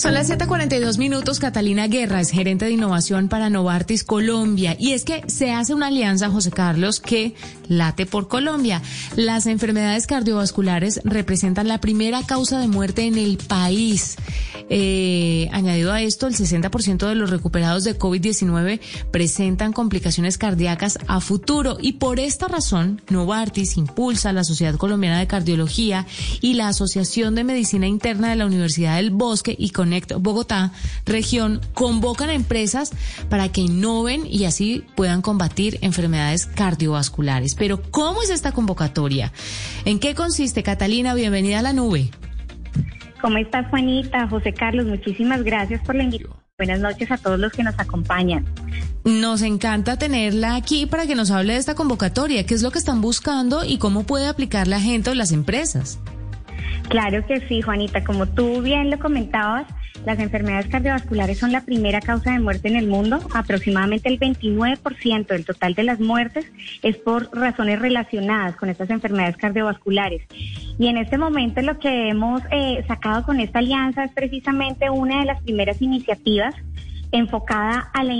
Son las 7:42 minutos. Catalina Guerra es gerente de innovación para Novartis Colombia. Y es que se hace una alianza, José Carlos, que late por Colombia. Las enfermedades cardiovasculares representan la primera causa de muerte en el país. Eh, añadido a esto, el 60% de los recuperados de COVID-19 presentan complicaciones cardíacas a futuro. Y por esta razón, Novartis impulsa la Sociedad Colombiana de Cardiología y la Asociación de Medicina Interna de la Universidad del Bosque y Connect Bogotá, región, convocan a empresas para que innoven y así puedan combatir enfermedades cardiovasculares. Pero, ¿cómo es esta convocatoria? ¿En qué consiste, Catalina? Bienvenida a la nube. ¿Cómo estás, Juanita? José Carlos, muchísimas gracias por la invitación. Buenas noches a todos los que nos acompañan. Nos encanta tenerla aquí para que nos hable de esta convocatoria, qué es lo que están buscando y cómo puede aplicar la gente o las empresas. Claro que sí, Juanita. Como tú bien lo comentabas, las enfermedades cardiovasculares son la primera causa de muerte en el mundo. Aproximadamente el 29% del total de las muertes es por razones relacionadas con estas enfermedades cardiovasculares. Y en este momento lo que hemos eh, sacado con esta alianza es precisamente una de las primeras iniciativas enfocada a la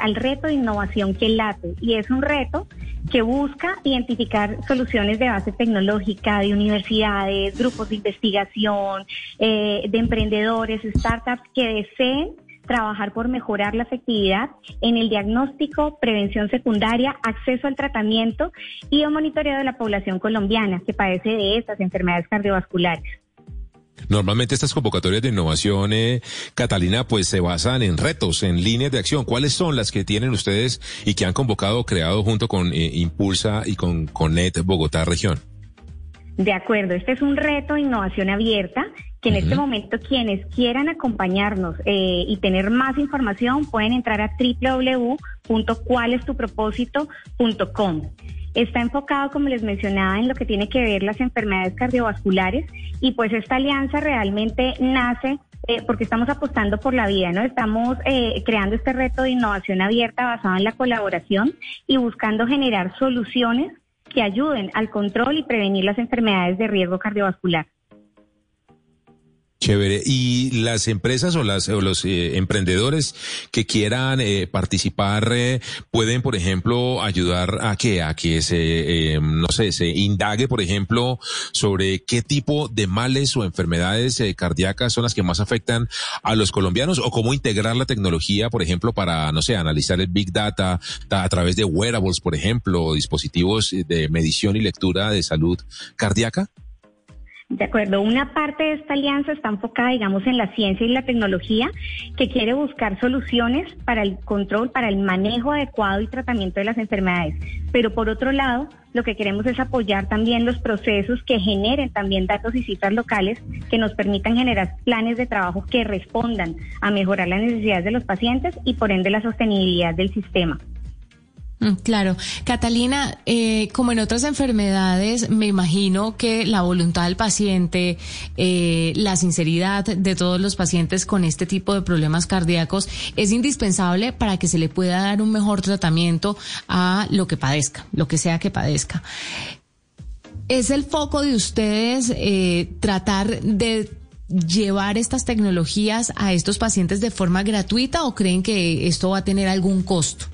al reto de innovación que late. Y es un reto que busca identificar soluciones de base tecnológica, de universidades, grupos de investigación, eh, de emprendedores, startups que deseen trabajar por mejorar la efectividad en el diagnóstico, prevención secundaria, acceso al tratamiento y el monitoreo de la población colombiana que padece de estas enfermedades cardiovasculares. Normalmente estas convocatorias de innovación, eh, Catalina, pues se basan en retos, en líneas de acción. ¿Cuáles son las que tienen ustedes y que han convocado creado junto con eh, Impulsa y con Conet Bogotá Región? De acuerdo, este es un reto de innovación abierta que en este momento quienes quieran acompañarnos eh, y tener más información pueden entrar a www.cualestupropósito.com. Está enfocado, como les mencionaba, en lo que tiene que ver las enfermedades cardiovasculares y pues esta alianza realmente nace eh, porque estamos apostando por la vida, ¿no? Estamos eh, creando este reto de innovación abierta basado en la colaboración y buscando generar soluciones que ayuden al control y prevenir las enfermedades de riesgo cardiovascular. Chévere. Y las empresas o, las, o los eh, emprendedores que quieran eh, participar eh, pueden, por ejemplo, ayudar a que a que se, no sé, se indague, por ejemplo, sobre qué tipo de males o enfermedades cardíacas son las que más afectan a los colombianos o cómo integrar la tecnología, por ejemplo, para, no sé, analizar el big data a través de wearables, por ejemplo, dispositivos de medición y lectura de salud cardíaca. De acuerdo, una parte de esta alianza está enfocada, digamos, en la ciencia y la tecnología, que quiere buscar soluciones para el control, para el manejo adecuado y tratamiento de las enfermedades. Pero por otro lado, lo que queremos es apoyar también los procesos que generen también datos y cifras locales que nos permitan generar planes de trabajo que respondan a mejorar las necesidades de los pacientes y por ende la sostenibilidad del sistema. Mm, claro. Catalina, eh, como en otras enfermedades, me imagino que la voluntad del paciente, eh, la sinceridad de todos los pacientes con este tipo de problemas cardíacos es indispensable para que se le pueda dar un mejor tratamiento a lo que padezca, lo que sea que padezca. ¿Es el foco de ustedes eh, tratar de llevar estas tecnologías a estos pacientes de forma gratuita o creen que esto va a tener algún costo?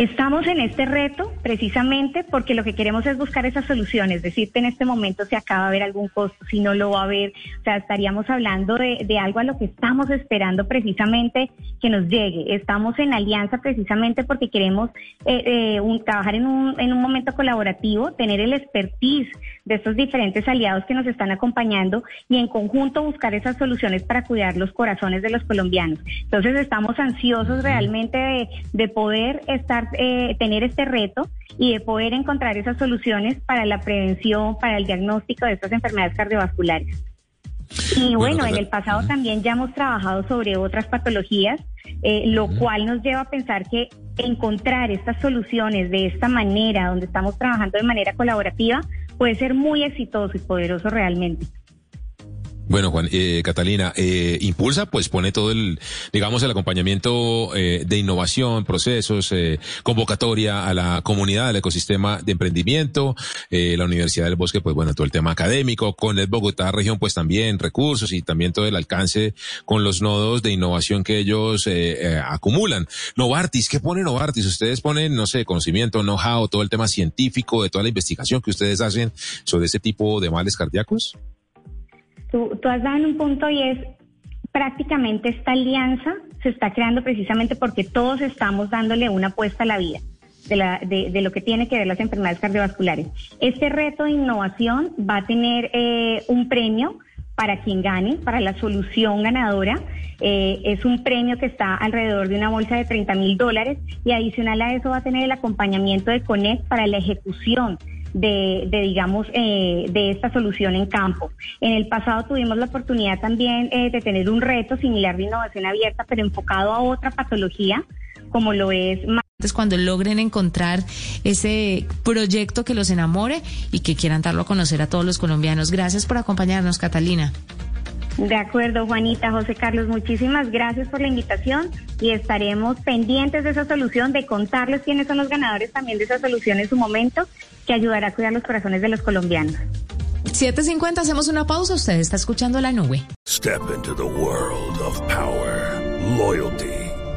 Estamos en este reto precisamente porque lo que queremos es buscar esas soluciones, decirte en este momento si acaba de haber algún costo, si no lo va a haber, o sea, estaríamos hablando de, de algo a lo que estamos esperando precisamente que nos llegue. Estamos en alianza precisamente porque queremos eh, eh, un, trabajar en un, en un momento colaborativo, tener el expertise de estos diferentes aliados que nos están acompañando y en conjunto buscar esas soluciones para cuidar los corazones de los colombianos. Entonces estamos ansiosos realmente de, de poder estar eh, tener este reto y de poder encontrar esas soluciones para la prevención, para el diagnóstico de estas enfermedades cardiovasculares. Y bueno, Bueno, en el pasado también ya hemos trabajado sobre otras patologías, eh, lo cual nos lleva a pensar que encontrar estas soluciones de esta manera, donde estamos trabajando de manera colaborativa, puede ser muy exitoso y poderoso realmente. Bueno, Juan, eh, Catalina, eh, Impulsa pues pone todo el, digamos, el acompañamiento eh, de innovación, procesos, eh, convocatoria a la comunidad, al ecosistema de emprendimiento, eh, la Universidad del Bosque, pues bueno, todo el tema académico, con el Bogotá región, pues también recursos y también todo el alcance con los nodos de innovación que ellos eh, acumulan. Novartis, ¿qué pone Novartis? Ustedes ponen, no sé, conocimiento, know-how, todo el tema científico, de toda la investigación que ustedes hacen sobre ese tipo de males cardíacos. Tú, has dado en un punto y es prácticamente esta alianza se está creando precisamente porque todos estamos dándole una apuesta a la vida. De, la- de- lo que tiene que ver las enfermedades cardiovasculares. Este reto de innovación va a tener eh, un premio para quien gane, para la solución ganadora. Eh, es un premio que está alrededor de una bolsa de 30 mil dólares y adicional a eso va a tener el acompañamiento de Connect para la ejecución de, de, digamos, eh, de esta solución en campo. En el pasado tuvimos la oportunidad también eh, de tener un reto similar de innovación abierta, pero enfocado a otra patología, como lo es Entonces, cuando logren encontrar ese proyecto que los enamore y que quieran darlo a conocer a todos los colombianos. Gracias por acompañarnos, Catalina. De acuerdo, Juanita, José Carlos, muchísimas gracias por la invitación y estaremos pendientes de esa solución, de contarles quiénes son los ganadores también de esa solución en su momento, que ayudará a cuidar los corazones de los colombianos. 7.50, hacemos una pausa. Usted está escuchando la nube. Step into the world of power, loyalty,